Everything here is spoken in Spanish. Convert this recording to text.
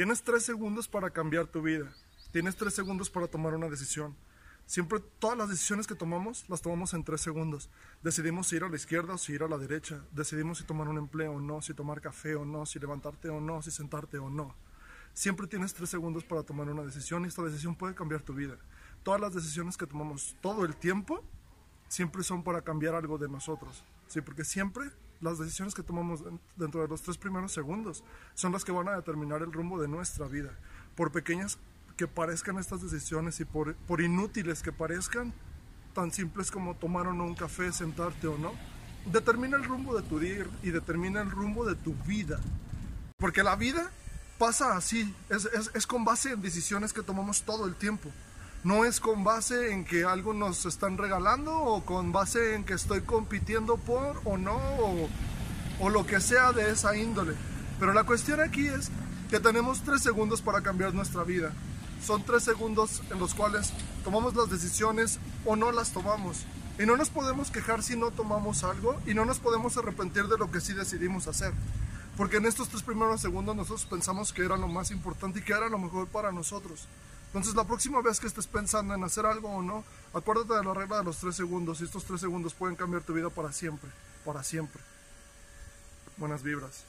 Tienes tres segundos para cambiar tu vida. Tienes tres segundos para tomar una decisión. Siempre todas las decisiones que tomamos las tomamos en tres segundos. Decidimos ir a la izquierda o si ir a la derecha. Decidimos si tomar un empleo o no, si tomar café o no, si levantarte o no, si sentarte o no. Siempre tienes tres segundos para tomar una decisión y esta decisión puede cambiar tu vida. Todas las decisiones que tomamos todo el tiempo siempre son para cambiar algo de nosotros. Sí, porque siempre las decisiones que tomamos dentro de los tres primeros segundos son las que van a determinar el rumbo de nuestra vida. Por pequeñas que parezcan estas decisiones y por, inútiles que parezcan, tan simples como tomar o no un café, sentarte o no, determina el rumbo de tu día y determina el rumbo de tu vida. Porque la vida pasa así, es con base en decisiones que tomamos todo el tiempo. No es con base en que algo nos están regalando o con base en que estoy compitiendo por o no o, o lo que sea de esa índole. Pero la cuestión aquí es que tenemos tres segundos para cambiar nuestra vida. Son tres segundos en los cuales tomamos las decisiones o no las tomamos. Y no nos podemos quejar si no tomamos algo y no nos podemos arrepentir de lo que sí decidimos hacer. Porque en estos tres primeros segundos nosotros pensamos que era lo más importante y que era lo mejor para nosotros. Entonces la próxima vez que estés pensando en hacer algo o no, acuérdate de la regla de los tres segundos y estos tres segundos pueden cambiar tu vida para siempre, para siempre. Buenas vibras.